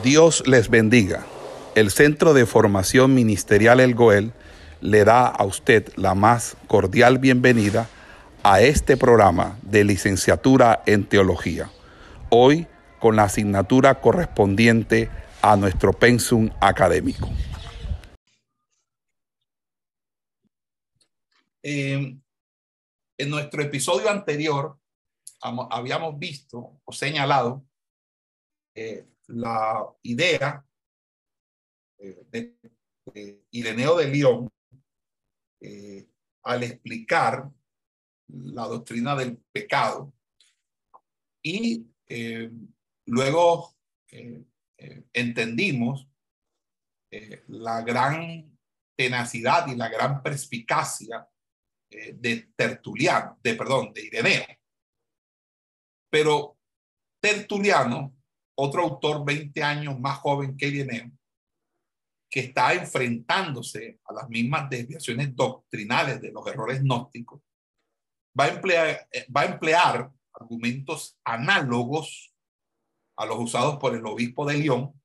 Dios les bendiga. El Centro de Formación Ministerial El Goel le da a usted la más cordial bienvenida a este programa de licenciatura en teología. Hoy con la asignatura correspondiente a nuestro pensum académico. Eh, en nuestro episodio anterior habíamos visto o señalado eh, la idea eh, de, Ireneo de León eh, al explicar la doctrina del pecado y eh, luego entendimos la gran tenacidad y la gran perspicacia de Tertuliano, de perdón, de Ireneo. Pero Tertuliano otro autor 20 años más joven que Ireneo, que está enfrentándose a las mismas desviaciones doctrinales de los errores gnósticos, va a emplear, va a emplear argumentos análogos a los usados por el obispo de León,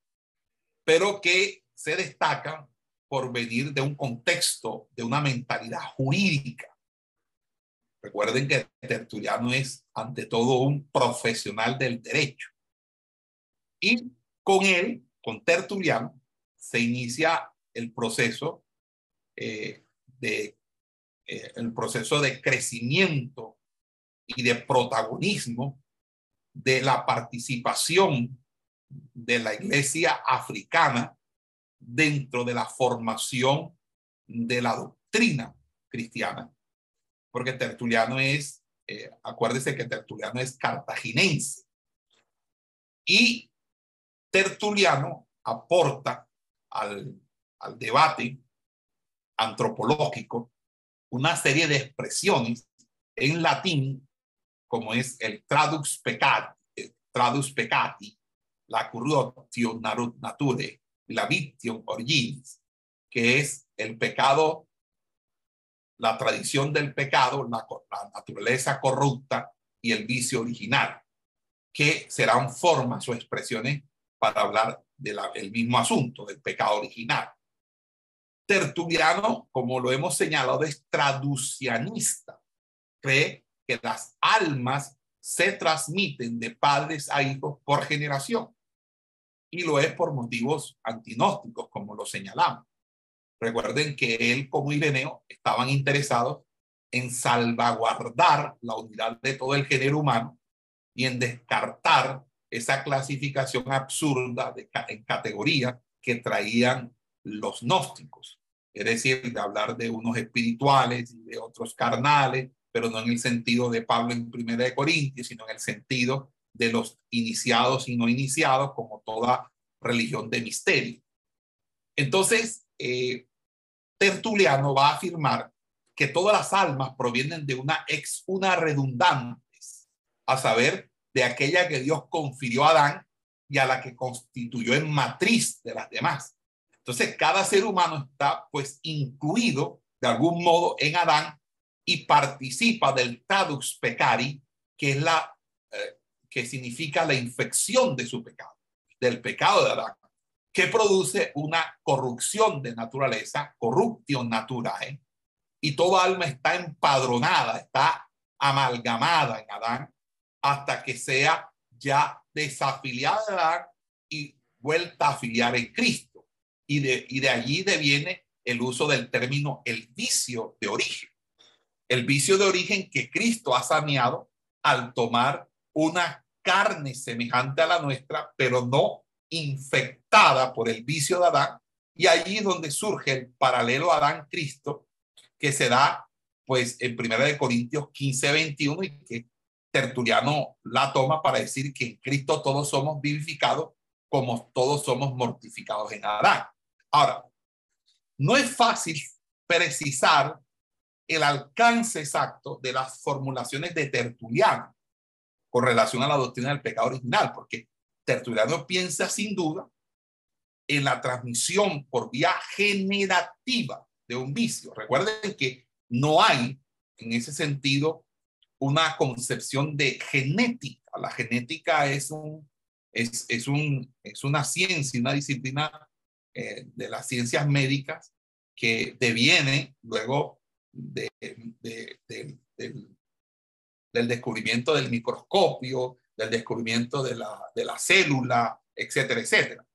pero que se destacan por venir de un contexto, de una mentalidad jurídica. Recuerden que Tertuliano es ante todo un profesional del derecho. Y con él, con Tertuliano, se inicia el proceso eh, de eh, el proceso de crecimiento y de protagonismo de la participación de la iglesia africana dentro de la formación de la doctrina cristiana. Porque Tertuliano es, eh, acuérdese que Tertuliano es cartaginense. Y Tertuliano aporta al, debate antropológico una serie de expresiones en latín, como es el tradux peccati, tradux peccati, la corruptio nature, la victim originis, que es el pecado, la tradición del pecado, la naturaleza corrupta y el vicio original, que serán formas o expresiones para hablar del mismo asunto, del pecado original. Tertuliano, como lo hemos señalado, es traducianista. Cree que las almas se transmiten de padres a hijos por generación. Y lo es por motivos antinósticos, como lo señalamos. Recuerden que él como Ireneo estaban interesados en salvaguardar la unidad de todo el género humano y en descartar esa clasificación absurda de, en categoría que traían los gnósticos. Es decir, de hablar de unos espirituales y de otros carnales, pero no en el sentido de Pablo en Primera de Corintios, sino en el sentido de los iniciados y no iniciados, como toda religión de misterio. Entonces, eh, Tertuliano va a afirmar que todas las almas provienen de una ex una redundantes, a saber, de aquella que Dios confirió a Adán y a la que constituyó en matriz de las demás. Entonces, cada ser humano está pues incluido de algún modo en Adán y participa del tadux pecari, que es la eh, que significa la infección de su pecado, del pecado de Adán, que produce una corrupción de naturaleza, corrupción natural, y toda alma está empadronada, está amalgamada en Adán hasta que sea ya desafiliada y vuelta a afiliar en Cristo. Y de, y de allí deviene el uso del término el vicio de origen. El vicio de origen que Cristo ha saneado al tomar una carne semejante a la nuestra, pero no infectada por el vicio de Adán. Y allí donde surge el paralelo Adán-Cristo, que se da pues en Primera de Corintios 15, 21 y que Tertuliano la toma para decir que en Cristo todos somos vivificados como todos somos mortificados en Adán. Ahora, no es fácil precisar el alcance exacto de las formulaciones de Tertuliano con relación a la doctrina del pecado original, porque Tertuliano piensa sin duda en la transmisión por vía generativa de un vicio. Recuerden que no hay en ese sentido una concepción de genética. La genética es un, es, es, un, es una ciencia, una disciplina eh, de las ciencias médicas que deviene luego de, de, del, del descubrimiento del microscopio, del descubrimiento de la, de la célula, etcétera, etcétera.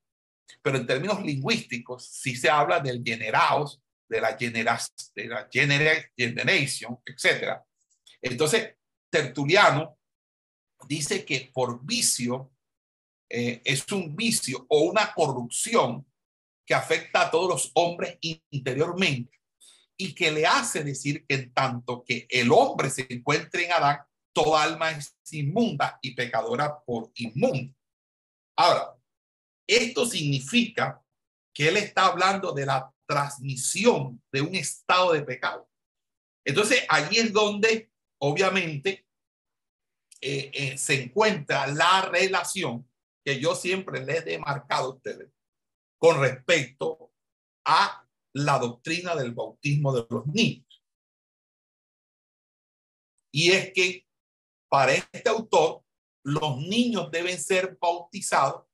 Pero en términos lingüísticos, sí se habla del generaos, de la, genera, de la generation, etcétera. Entonces, Tertuliano dice que por vicio eh, es un vicio o una corrupción que afecta a todos los hombres interiormente y que le hace decir que en tanto que el hombre se encuentre en Adán, toda alma es inmunda y pecadora por inmunda. Ahora, esto significa que él está hablando de la transmisión de un estado de pecado. Entonces, allí es donde, obviamente, eh, eh, se encuentra la relación que yo siempre les he marcado a ustedes con respecto a la doctrina del bautismo de los niños. Y es que para este autor, los niños deben ser bautizados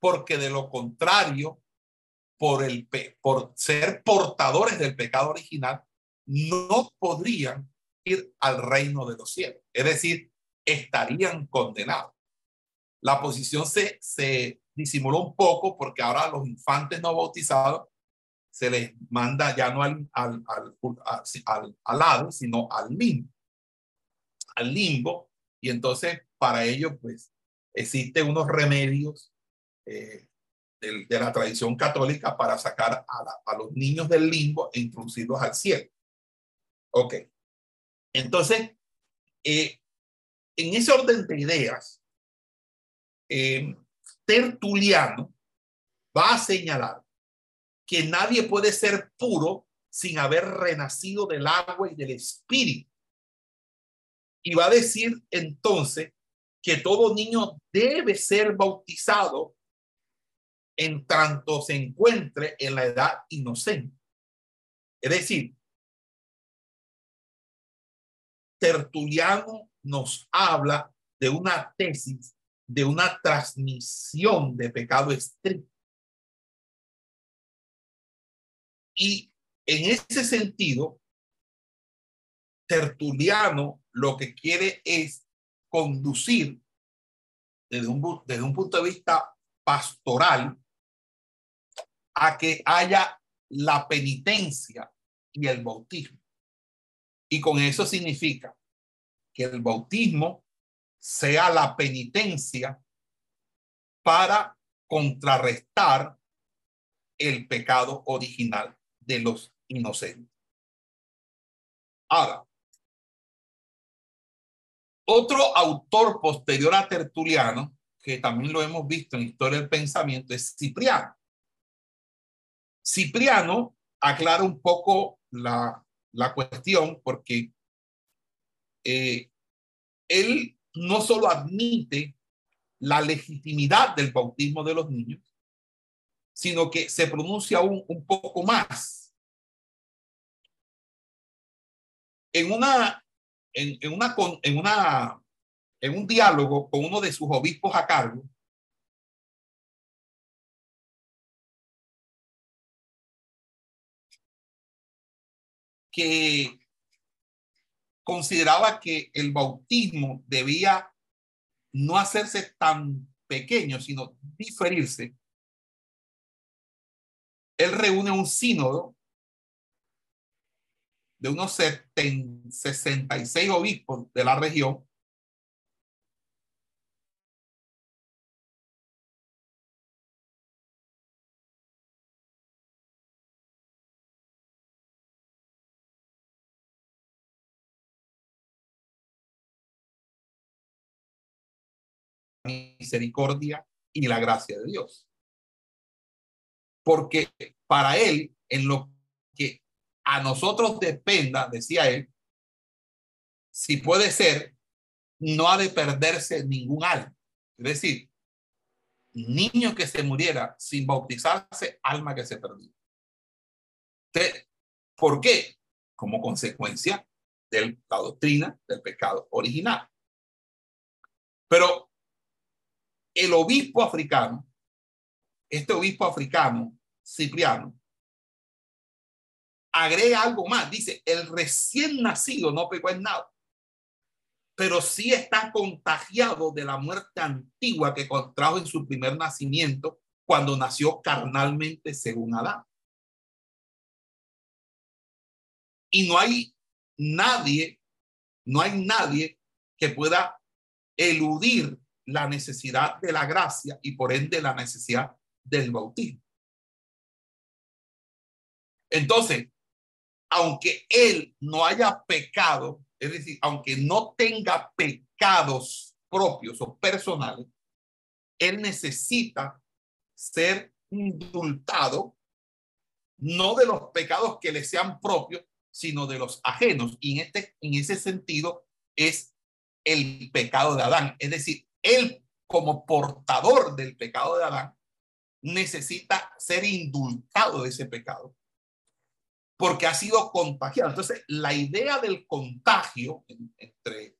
porque de lo contrario, por, el, por ser portadores del pecado original, no podrían al reino de los cielos. Es decir, estarían condenados. La posición se, se disimuló un poco porque ahora a los infantes no bautizados se les manda ya no al, al, al, al, lado, sino al limbo al limbo y entonces para ello pues existen unos remedios eh, de, la tradición católica para sacar a, los niños del limbo e introducirlos al cielo. Ok. Entonces, eh, en ese orden de ideas, eh, Tertuliano va a señalar que nadie puede ser puro sin haber renacido del agua y del espíritu. Y va a decir entonces que todo niño debe ser bautizado en tanto se encuentre en la edad inocente. Es decir, Tertuliano nos habla de una tesis, de una transmisión de pecado estricto. Y en ese sentido, Tertuliano lo que quiere es conducir desde un, desde un punto de vista pastoral a que haya la penitencia y el bautismo. Y con eso significa que el bautismo sea la penitencia para contrarrestar el pecado original de los inocentes. Ahora, otro autor posterior a Tertuliano, que también lo hemos visto en Historia del Pensamiento, es Cipriano. Cipriano aclara un poco la, cuestión porque eh, él no solo admite la legitimidad del bautismo de los niños, sino que se pronuncia un, un poco más. En una en, una, en, una, en un diálogo con uno de sus obispos a cargo, que consideraba que el bautismo debía no hacerse tan pequeño, sino diferirse. Él reúne un sínodo de unos 66 obispos de la región misericordia y la gracia de Dios. Porque para él, en lo que a nosotros dependa, decía él, si puede ser, no ha de perderse ningún alma. Es decir, niño que se muriera sin bautizarse, alma que se perdió. ¿Por qué? Como consecuencia de la doctrina del pecado original. Pero el obispo africano, este obispo africano, Cipriano, agrega algo más. Dice, el recién nacido no pecó en nada, pero sí está contagiado de la muerte antigua que contrajo en su primer nacimiento cuando nació carnalmente según Adán. Y no hay nadie, no hay nadie que pueda eludir la necesidad de la gracia y por ende la necesidad del bautismo. Entonces, aunque él no haya pecado, es decir, aunque no tenga pecados propios o personales, él necesita ser indultado, no de los pecados que le sean propios, sino de los ajenos. Y en, este, en ese sentido es el pecado de Adán. Es decir, él como portador del pecado de Adán necesita ser indultado de ese pecado porque ha sido contagiado. Entonces, la idea del contagio, entre,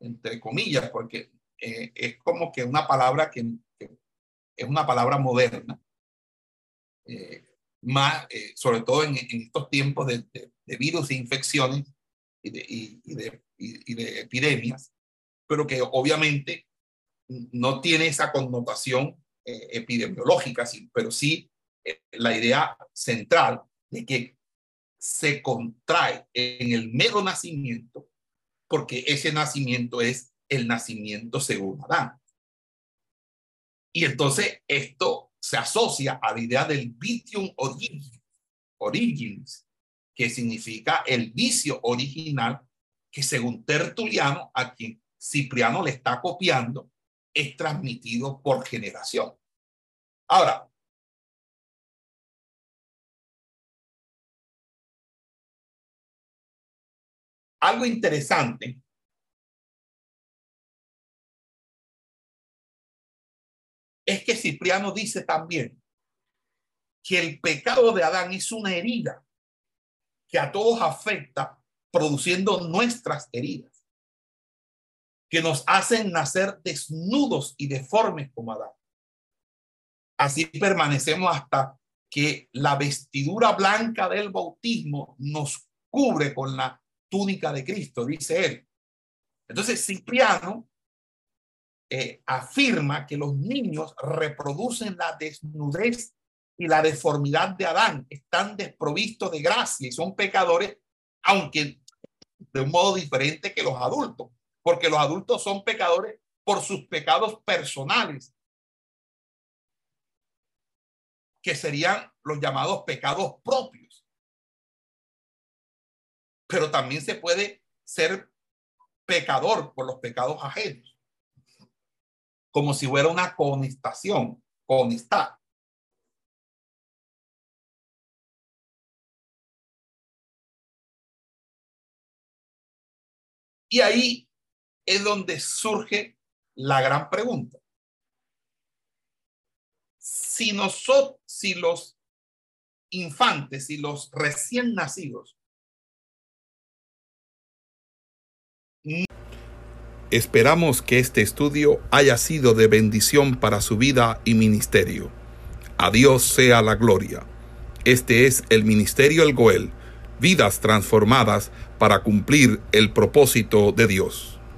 entre comillas, porque eh, es como que una palabra que, es una palabra moderna, eh, más, eh, sobre todo en, estos tiempos de, virus e infecciones y de, epidemias, pero que obviamente no tiene esa connotación epidemiológica, pero sí la idea central de que se contrae en el mero nacimiento, porque ese nacimiento es el nacimiento según Adán. Y entonces esto se asocia a la idea del vitium originis, que significa el vicio original, que según Tertuliano, a quien Cipriano le está copiando, es transmitido por generación. Ahora, algo interesante es que Cipriano dice también que el pecado de Adán es una herida que a todos afecta produciendo nuestras heridas, que nos hacen nacer desnudos y deformes como Adán. Así permanecemos hasta que la vestidura blanca del bautismo nos cubre con la túnica de Cristo, dice él. Entonces, Cipriano eh, afirma que los niños reproducen la desnudez y la deformidad de Adán, están desprovistos de gracia y son pecadores, aunque de un modo diferente que los adultos, porque los adultos son pecadores por sus pecados personales, que serían los llamados pecados propios pero también se puede ser pecador por los pecados ajenos, como si fuera una conestación, conestar. Y ahí es donde surge la gran pregunta. Si nosotros, si los infantes, y los recién nacidos Esperamos que este estudio haya sido de bendición para su vida y ministerio. A Dios sea la gloria. Este es el Ministerio El Goel, vidas transformadas para cumplir el propósito de Dios.